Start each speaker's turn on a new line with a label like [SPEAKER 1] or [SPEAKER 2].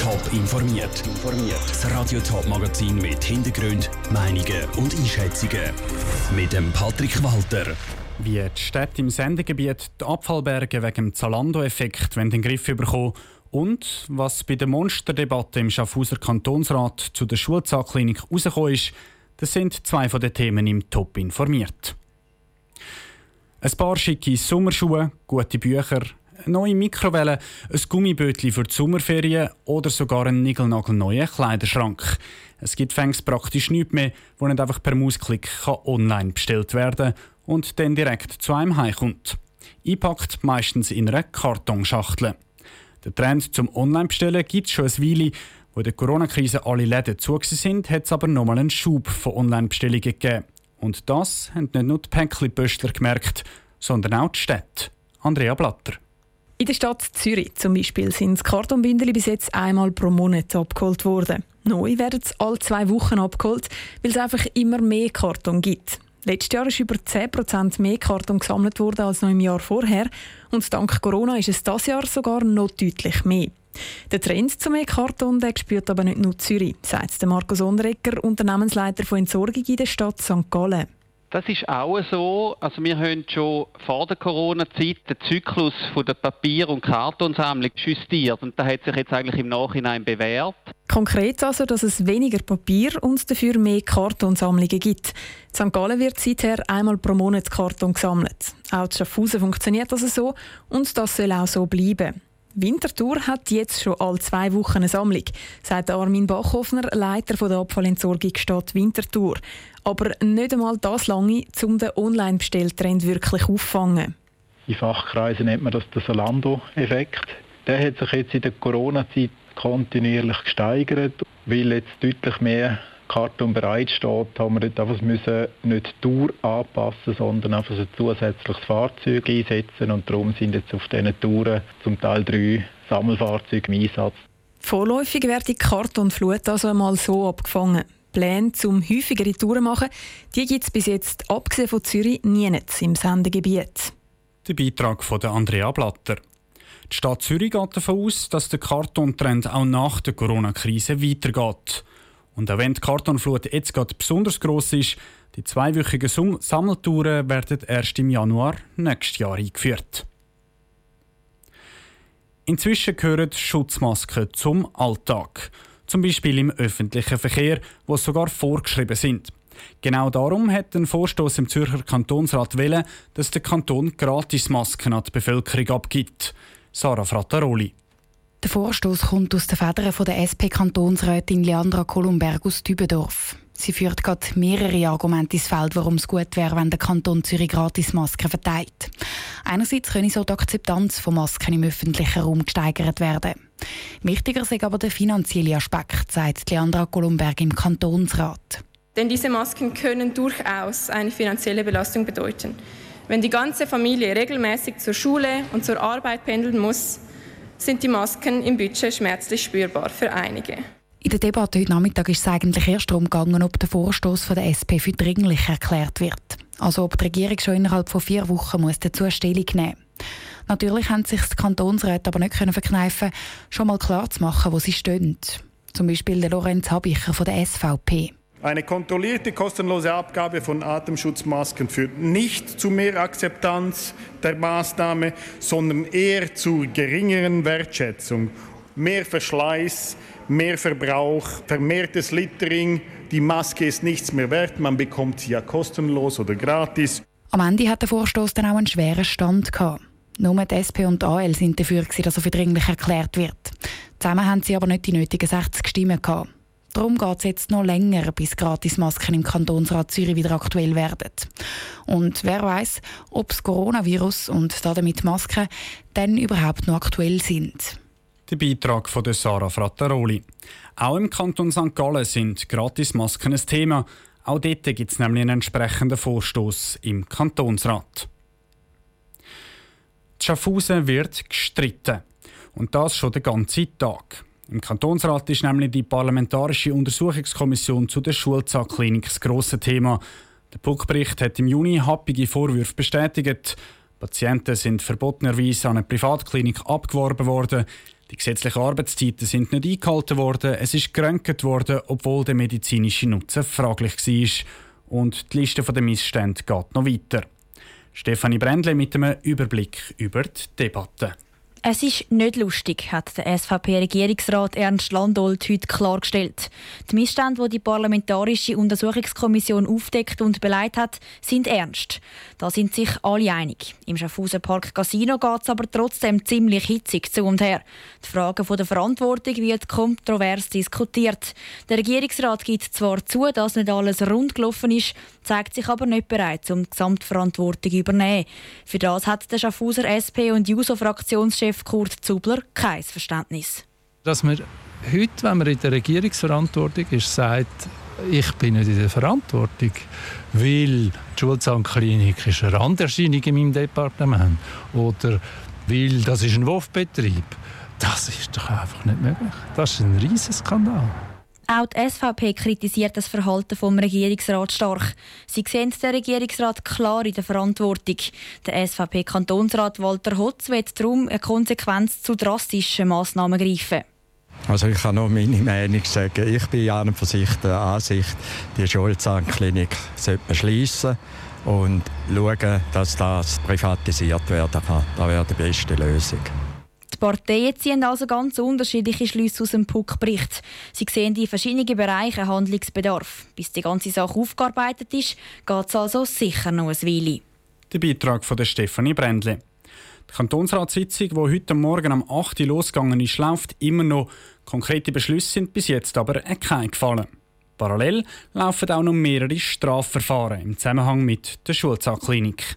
[SPEAKER 1] Top informiert. Das Radio Top Magazin mit Hintergrund, Meinungen und Einschätzungen mit dem Patrick Walter.
[SPEAKER 2] Wie die Städte im Sendegebiet die Abfallberge wegen dem Zalando-Effekt in den Griff bekommen und was bei der Monsterdebatte im Schaffhauser Kantonsrat zu der Schulzahnklinik herausgekommen ist, das sind zwei von den Themen im Top informiert. Ein paar schicke Sommerschuhe, gute Bücher, neue Mikrowelle, ein Gummibötli für die Sommerferien oder sogar einen niegelnagelneuen Kleiderschrank. Es gibt fängs praktisch nichts mehr, wo nicht einfach per Mausklick online bestellt werden und dann direkt zu einem heimkommt. Einpackt meistens in einer Kartonschachtel. Der Trend zum Online-Bestellen gibt es schon ein Weile. Wo der Corona-Krise alle Läden zu sind, hat es aber nochmal einen Schub von Online-Bestellungen gegeben. Und das haben nicht nur die Päckli-Pöstler gemerkt, sondern auch die Städte. Andrea Blatter.
[SPEAKER 3] In der Stadt Zürich zum Beispiel sind das Kartonbündel bis jetzt einmal pro Monat abgeholt worden. Neu werden sie alle zwei Wochen abgeholt, weil es einfach immer mehr Karton gibt. Letztes Jahr ist über 10% mehr Karton gesammelt worden als noch im Jahr vorher und dank Corona ist es das Jahr sogar noch deutlich mehr. Der Trend zu mehr Karton der spürt aber nicht nur Zürich, sagt Markus Onderegger, Unternehmensleiter von Entsorgung in der Stadt St. Gallen.
[SPEAKER 4] Das ist auch so. Also wir haben schon vor der Corona-Zeit den Zyklus von der Papier- und Kartonsammlung justiert und da hat sich jetzt eigentlich im Nachhinein bewährt.
[SPEAKER 3] Konkret also, dass es weniger Papier und dafür mehr Kartonsammlungen gibt. In St. Gallen wird seither einmal pro Monat Karton gesammelt. Auch in Schaffhausen funktioniert das so und das soll auch so bleiben. Winterthur hat jetzt schon alle zwei Wochen eine Sammlung, sagt Armin Bachhoffner, Leiter der Abfallentsorgung Stadt Winterthur. Aber nicht einmal das lange, um den Online-Bestelltrend wirklich auffangen.
[SPEAKER 5] In Fachkreisen nennt man das den Salando-Effekt. Der hat sich jetzt in der Corona-Zeit kontinuierlich gesteigert, weil jetzt deutlich mehr Karton bereitsteht, haben wir nicht einfach müssen nicht die Tour anpassen, sondern einfach ein zusätzliches Fahrzeug einsetzen und darum sind jetzt auf diesen Touren zum Teil drei Sammelfahrzeuge im Einsatz.
[SPEAKER 3] Vorläufig wird die Kartonflut also einmal so abgefangen. Pläne zum häufigere Touren machen, die gibt es bis jetzt, abgesehen von Zürich, nie im Sendegebiet.
[SPEAKER 2] Der Beitrag von Andrea Blatter. Die Stadt Zürich geht davon aus, dass der Kartontrend auch nach der Corona-Krise weitergeht. Und auch wenn die Kartonflut jetzt gerade besonders gross ist, die zweiwöchigen Sammeltouren werden erst im Januar nächstes Jahr eingeführt. Inzwischen gehören Schutzmasken zum Alltag. Zum Beispiel im öffentlichen Verkehr, wo sie sogar vorgeschrieben sind. Genau darum hat ein Vorstoß im Zürcher Kantonsrat wählen, dass der Kanton Gratismasken an die Bevölkerung abgibt. Sarah Frattaroli.
[SPEAKER 6] Der Vorstoß kommt aus den Federn der SP-Kantonsrätin Leandra Kolumberg aus Dübendorf. Sie führt gerade mehrere Argumente ins Feld, warum es gut wäre, wenn der Kanton Zürich gratis Masken verteilt. Einerseits könne so die Akzeptanz von Masken im öffentlichen Raum gesteigert werden. Wichtiger ist aber der finanzielle Aspekt, sagt Leandra Kolumberg im Kantonsrat.
[SPEAKER 7] Denn diese Masken können durchaus eine finanzielle Belastung bedeuten. Wenn die ganze Familie regelmäßig zur Schule und zur Arbeit pendeln muss, sind die Masken im Budget schmerzlich spürbar für einige.
[SPEAKER 6] In der Debatte heute Nachmittag ist es eigentlich erst darum gegangen, ob der Vorstoß der SP für dringlich erklärt wird. Also ob die Regierung schon innerhalb von vier Wochen muss dazu Stellung nehmen Natürlich haben sich die Kantonsräte aber nicht können verkneifen, schon mal klar zu machen, wo sie stehen. Zum Beispiel der Lorenz Habicher von der SVP.
[SPEAKER 8] Eine kontrollierte kostenlose Abgabe von Atemschutzmasken führt nicht zu mehr Akzeptanz der Maßnahme, sondern eher zu geringeren Wertschätzung. Mehr Verschleiß, mehr Verbrauch, vermehrtes Littering. Die Maske ist nichts mehr wert, man bekommt sie ja kostenlos oder gratis.
[SPEAKER 6] Am Ende hat der Vorstoß dann auch einen schweren Stand gehabt. Nur die SP und AL sind dafür, dass er für dringlich erklärt wird. Zusammen haben sie aber nicht die nötigen 60 Stimmen gehabt. Darum geht es jetzt noch länger, bis Gratismasken im Kantonsrat Zürich wieder aktuell werden. Und wer weiß, ob das Coronavirus und damit Masken dann überhaupt noch aktuell sind.
[SPEAKER 2] Der Beitrag von Sarah Frattaroli. Auch im Kanton St. Gallen sind Gratismasken ein Thema. Auch dort gibt es nämlich einen entsprechenden Vorstoß im Kantonsrat. Die Schaffhausen wird gestritten. Und das schon den ganzen Tag. Im Kantonsrat ist nämlich die Parlamentarische Untersuchungskommission zu der Schulzahnklinik das grosse Thema. Der Puckbericht hat im Juni happige Vorwürfe bestätigt. Patienten sind verbotenerweise an eine Privatklinik abgeworben worden. Die gesetzlichen Arbeitszeiten sind nicht eingehalten worden, es ist geröntgt worden, obwohl der medizinische Nutzen fraglich war. Und die Liste der Missstände geht noch weiter. Stefanie Brändle mit einem Überblick über die Debatte.
[SPEAKER 9] Es ist nicht lustig, hat der SVP-Regierungsrat Ernst Landolt heute klargestellt. Die Missstände, die die Parlamentarische Untersuchungskommission aufdeckt und beleidigt hat, sind ernst. Da sind sich alle einig. Im Schaffhausen Park Casino geht es aber trotzdem ziemlich hitzig zu und her. Die Frage der Verantwortung wird kontrovers diskutiert. Der Regierungsrat gibt zwar zu, dass nicht alles rund gelaufen ist, zeigt sich aber nicht bereit, um die Gesamtverantwortung zu übernehmen. Für das hat der Schaffhauser SP- und JUSO-Fraktionschef Kurt Zubler kein Verständnis.
[SPEAKER 10] Dass man heute, wenn man in der Regierungsverantwortung ist, sagt, ich bin nicht in der Verantwortung, weil die Schulzahnklinik ist eine Randerscheinung in meinem Departement oder weil das ist ein Wurfbetrieb. Das ist doch einfach nicht möglich. Das ist ein Riesenskandal.
[SPEAKER 9] Auch die SVP kritisiert das Verhalten vom Regierungsrat stark. Sie sehen den Regierungsrat klar in der Verantwortung. Der SVP-Kantonsrat Walter Hotz wird darum eine Konsequenz zu drastischen Massnahmen greifen.
[SPEAKER 11] Also ich kann nur meine Meinung sagen. Ich bin und für sich der Ansicht, die Schulzahnklinik sollte man schliessen und schauen, dass das privatisiert werden kann. Das wäre die beste Lösung.
[SPEAKER 9] Parteien ziehen also ganz unterschiedliche Schlüsse aus dem Puck-Bericht. Sie sehen in verschiedenen Bereichen Handlungsbedarf. Bis die ganze Sache aufgearbeitet ist, geht es also sicher noch ein Weile.
[SPEAKER 2] Der Beitrag von der Stefanie Brändle. Die Kantonsratssitzung, die heute Morgen am 8. Uhr losgegangen ist, läuft immer noch. Konkrete Beschlüsse sind bis jetzt aber keine gefallen. Parallel laufen auch noch mehrere Strafverfahren im Zusammenhang mit der Schulzahnklinik.